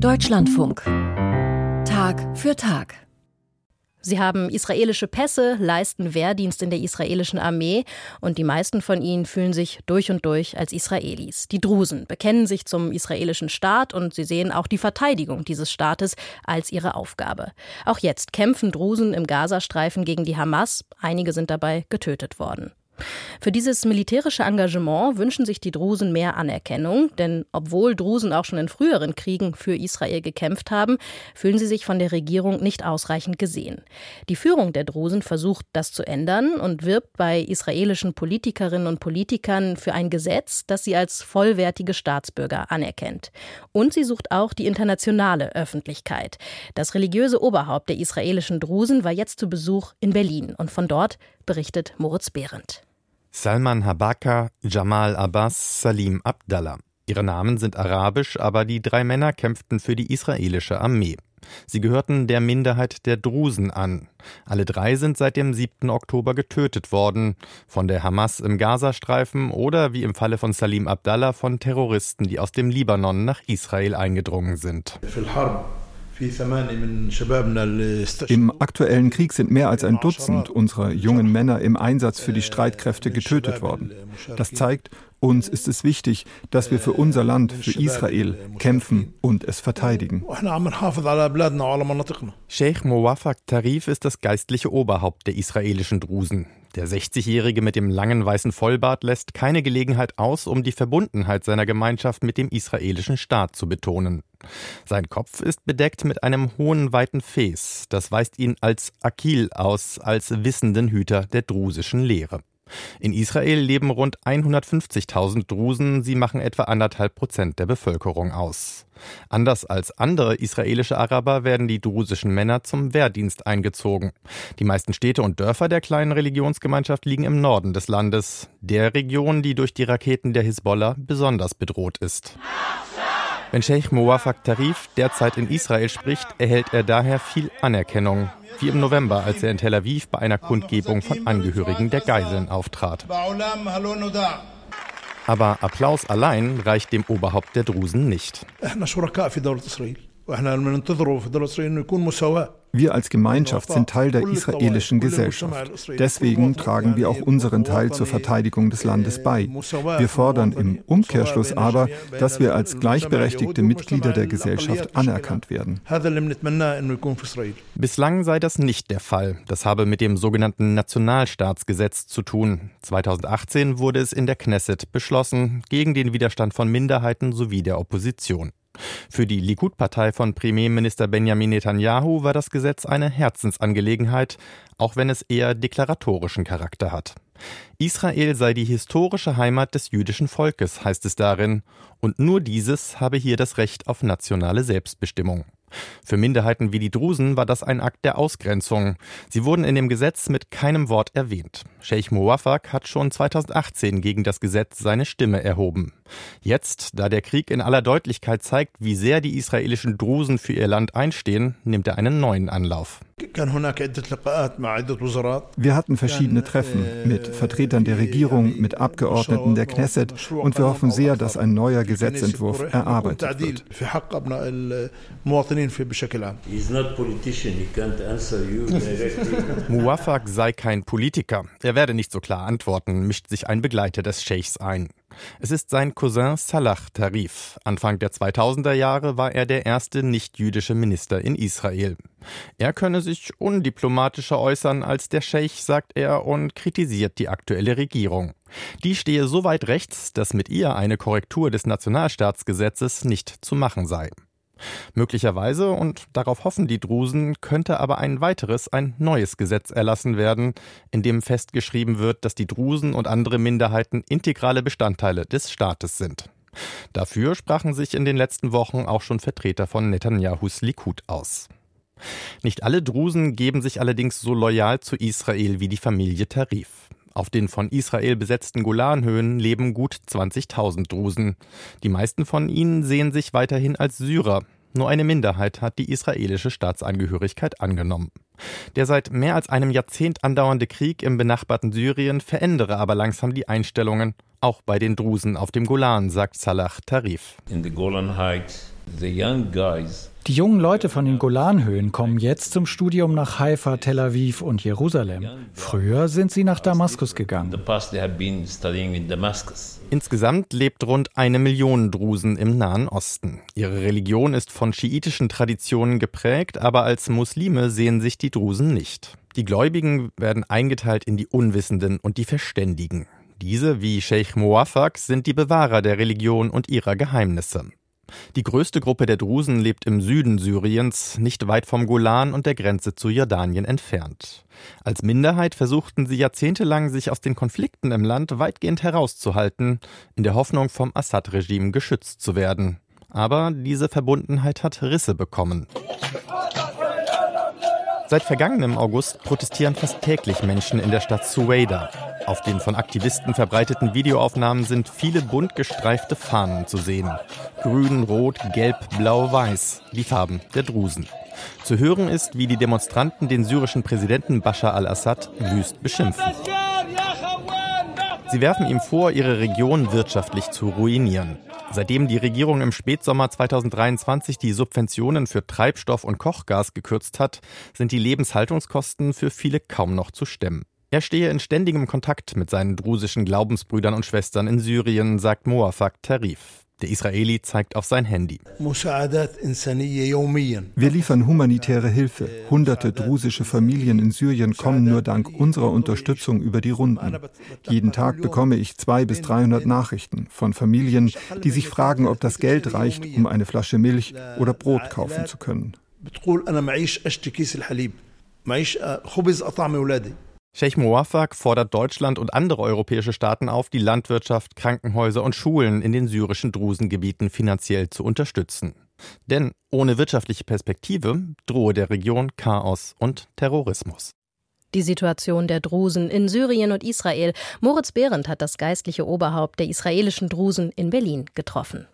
Deutschlandfunk. Tag für Tag. Sie haben israelische Pässe, leisten Wehrdienst in der israelischen Armee und die meisten von ihnen fühlen sich durch und durch als Israelis. Die Drusen bekennen sich zum israelischen Staat und sie sehen auch die Verteidigung dieses Staates als ihre Aufgabe. Auch jetzt kämpfen Drusen im Gazastreifen gegen die Hamas. Einige sind dabei getötet worden. Für dieses militärische Engagement wünschen sich die Drusen mehr Anerkennung, denn obwohl Drusen auch schon in früheren Kriegen für Israel gekämpft haben, fühlen sie sich von der Regierung nicht ausreichend gesehen. Die Führung der Drusen versucht, das zu ändern und wirbt bei israelischen Politikerinnen und Politikern für ein Gesetz, das sie als vollwertige Staatsbürger anerkennt. Und sie sucht auch die internationale Öffentlichkeit. Das religiöse Oberhaupt der israelischen Drusen war jetzt zu Besuch in Berlin und von dort berichtet Moritz Behrendt. Salman Habaka, Jamal Abbas, Salim Abdallah. Ihre Namen sind arabisch, aber die drei Männer kämpften für die israelische Armee. Sie gehörten der Minderheit der Drusen an. Alle drei sind seit dem 7. Oktober getötet worden, von der Hamas im Gazastreifen oder wie im Falle von Salim Abdallah von Terroristen, die aus dem Libanon nach Israel eingedrungen sind. Im aktuellen Krieg sind mehr als ein Dutzend unserer jungen Männer im Einsatz für die Streitkräfte getötet worden. Das zeigt, uns ist es wichtig, dass wir für unser Land, für Israel, kämpfen und es verteidigen. Sheikh Mowafak Tarif ist das geistliche Oberhaupt der israelischen Drusen. Der 60-Jährige mit dem langen weißen Vollbart lässt keine Gelegenheit aus, um die Verbundenheit seiner Gemeinschaft mit dem israelischen Staat zu betonen. Sein Kopf ist bedeckt mit einem hohen, weiten Fes. Das weist ihn als Akil aus, als wissenden Hüter der drusischen Lehre. In Israel leben rund 150.000 Drusen, sie machen etwa anderthalb Prozent der Bevölkerung aus. Anders als andere israelische Araber werden die drusischen Männer zum Wehrdienst eingezogen. Die meisten Städte und Dörfer der kleinen Religionsgemeinschaft liegen im Norden des Landes, der Region, die durch die Raketen der Hisbollah besonders bedroht ist. Wenn Sheikh Mowafak Tarif derzeit in Israel spricht, erhält er daher viel Anerkennung wie im November, als er in Tel Aviv bei einer Kundgebung von Angehörigen der Geiseln auftrat. Aber Applaus allein reicht dem Oberhaupt der Drusen nicht. Wir als Gemeinschaft sind Teil der israelischen Gesellschaft. Deswegen tragen wir auch unseren Teil zur Verteidigung des Landes bei. Wir fordern im Umkehrschluss aber, dass wir als gleichberechtigte Mitglieder der Gesellschaft anerkannt werden. Bislang sei das nicht der Fall. Das habe mit dem sogenannten Nationalstaatsgesetz zu tun. 2018 wurde es in der Knesset beschlossen, gegen den Widerstand von Minderheiten sowie der Opposition. Für die Likud-Partei von Premierminister Benjamin Netanyahu war das Gesetz eine Herzensangelegenheit, auch wenn es eher deklaratorischen Charakter hat. Israel sei die historische Heimat des jüdischen Volkes, heißt es darin, und nur dieses habe hier das Recht auf nationale Selbstbestimmung. Für Minderheiten wie die Drusen war das ein Akt der Ausgrenzung. Sie wurden in dem Gesetz mit keinem Wort erwähnt. Sheikh Mowafak hat schon 2018 gegen das Gesetz seine Stimme erhoben. Jetzt, da der Krieg in aller Deutlichkeit zeigt, wie sehr die israelischen Drusen für ihr Land einstehen, nimmt er einen neuen Anlauf. Wir hatten verschiedene Treffen mit Vertretern der Regierung, mit Abgeordneten der Knesset und wir hoffen sehr, dass ein neuer Gesetzentwurf erarbeitet wird. Muwafak sei kein Politiker. Er werde nicht so klar antworten, mischt sich ein Begleiter des Scheichs ein. Es ist sein Cousin Salah Tarif. Anfang der 2000er Jahre war er der erste nicht-jüdische Minister in Israel. Er könne sich undiplomatischer äußern als der Scheich, sagt er, und kritisiert die aktuelle Regierung. Die stehe so weit rechts, dass mit ihr eine Korrektur des Nationalstaatsgesetzes nicht zu machen sei. Möglicherweise, und darauf hoffen die Drusen, könnte aber ein weiteres, ein neues Gesetz erlassen werden, in dem festgeschrieben wird, dass die Drusen und andere Minderheiten integrale Bestandteile des Staates sind. Dafür sprachen sich in den letzten Wochen auch schon Vertreter von Netanyahus Likud aus. Nicht alle Drusen geben sich allerdings so loyal zu Israel wie die Familie Tarif. Auf den von Israel besetzten Golanhöhen leben gut 20.000 Drusen. Die meisten von ihnen sehen sich weiterhin als Syrer. Nur eine Minderheit hat die israelische Staatsangehörigkeit angenommen. Der seit mehr als einem Jahrzehnt andauernde Krieg im benachbarten Syrien verändere aber langsam die Einstellungen, auch bei den Drusen auf dem Golan, sagt Salah Tarif. In the Golan Heights Die jungen Leute von den Golanhöhen kommen jetzt zum Studium nach Haifa, Tel Aviv und Jerusalem. Früher sind sie nach Damaskus gegangen. Insgesamt lebt rund eine Million Drusen im Nahen Osten. Ihre Religion ist von schiitischen Traditionen geprägt, aber als Muslime sehen sich die Drusen nicht. Die Gläubigen werden eingeteilt in die Unwissenden und die Verständigen. Diese, wie Sheikh Muwafak, sind die Bewahrer der Religion und ihrer Geheimnisse. Die größte Gruppe der Drusen lebt im Süden Syriens, nicht weit vom Golan und der Grenze zu Jordanien entfernt. Als Minderheit versuchten sie jahrzehntelang, sich aus den Konflikten im Land weitgehend herauszuhalten, in der Hoffnung, vom Assad-Regime geschützt zu werden. Aber diese Verbundenheit hat Risse bekommen. Seit vergangenem August protestieren fast täglich Menschen in der Stadt Suwaida. Auf den von Aktivisten verbreiteten Videoaufnahmen sind viele bunt gestreifte Fahnen zu sehen. Grün, Rot, Gelb, Blau, Weiß, die Farben der Drusen. Zu hören ist, wie die Demonstranten den syrischen Präsidenten Bashar al-Assad wüst beschimpfen. Sie werfen ihm vor, ihre Region wirtschaftlich zu ruinieren. Seitdem die Regierung im Spätsommer 2023 die Subventionen für Treibstoff und Kochgas gekürzt hat, sind die Lebenshaltungskosten für viele kaum noch zu stemmen. Er stehe in ständigem Kontakt mit seinen drusischen Glaubensbrüdern und Schwestern in Syrien, sagt Moafak Tarif. Der Israeli zeigt auf sein Handy. Wir liefern humanitäre Hilfe. Hunderte drusische Familien in Syrien kommen nur dank unserer Unterstützung über die Runden. Jeden Tag bekomme ich zwei bis 300 Nachrichten von Familien, die sich fragen, ob das Geld reicht, um eine Flasche Milch oder Brot kaufen zu können. Sheikh Mowaffaq fordert Deutschland und andere europäische Staaten auf, die Landwirtschaft, Krankenhäuser und Schulen in den syrischen Drusengebieten finanziell zu unterstützen. Denn ohne wirtschaftliche Perspektive drohe der Region Chaos und Terrorismus. Die Situation der Drusen in Syrien und Israel. Moritz Behrendt hat das geistliche Oberhaupt der israelischen Drusen in Berlin getroffen.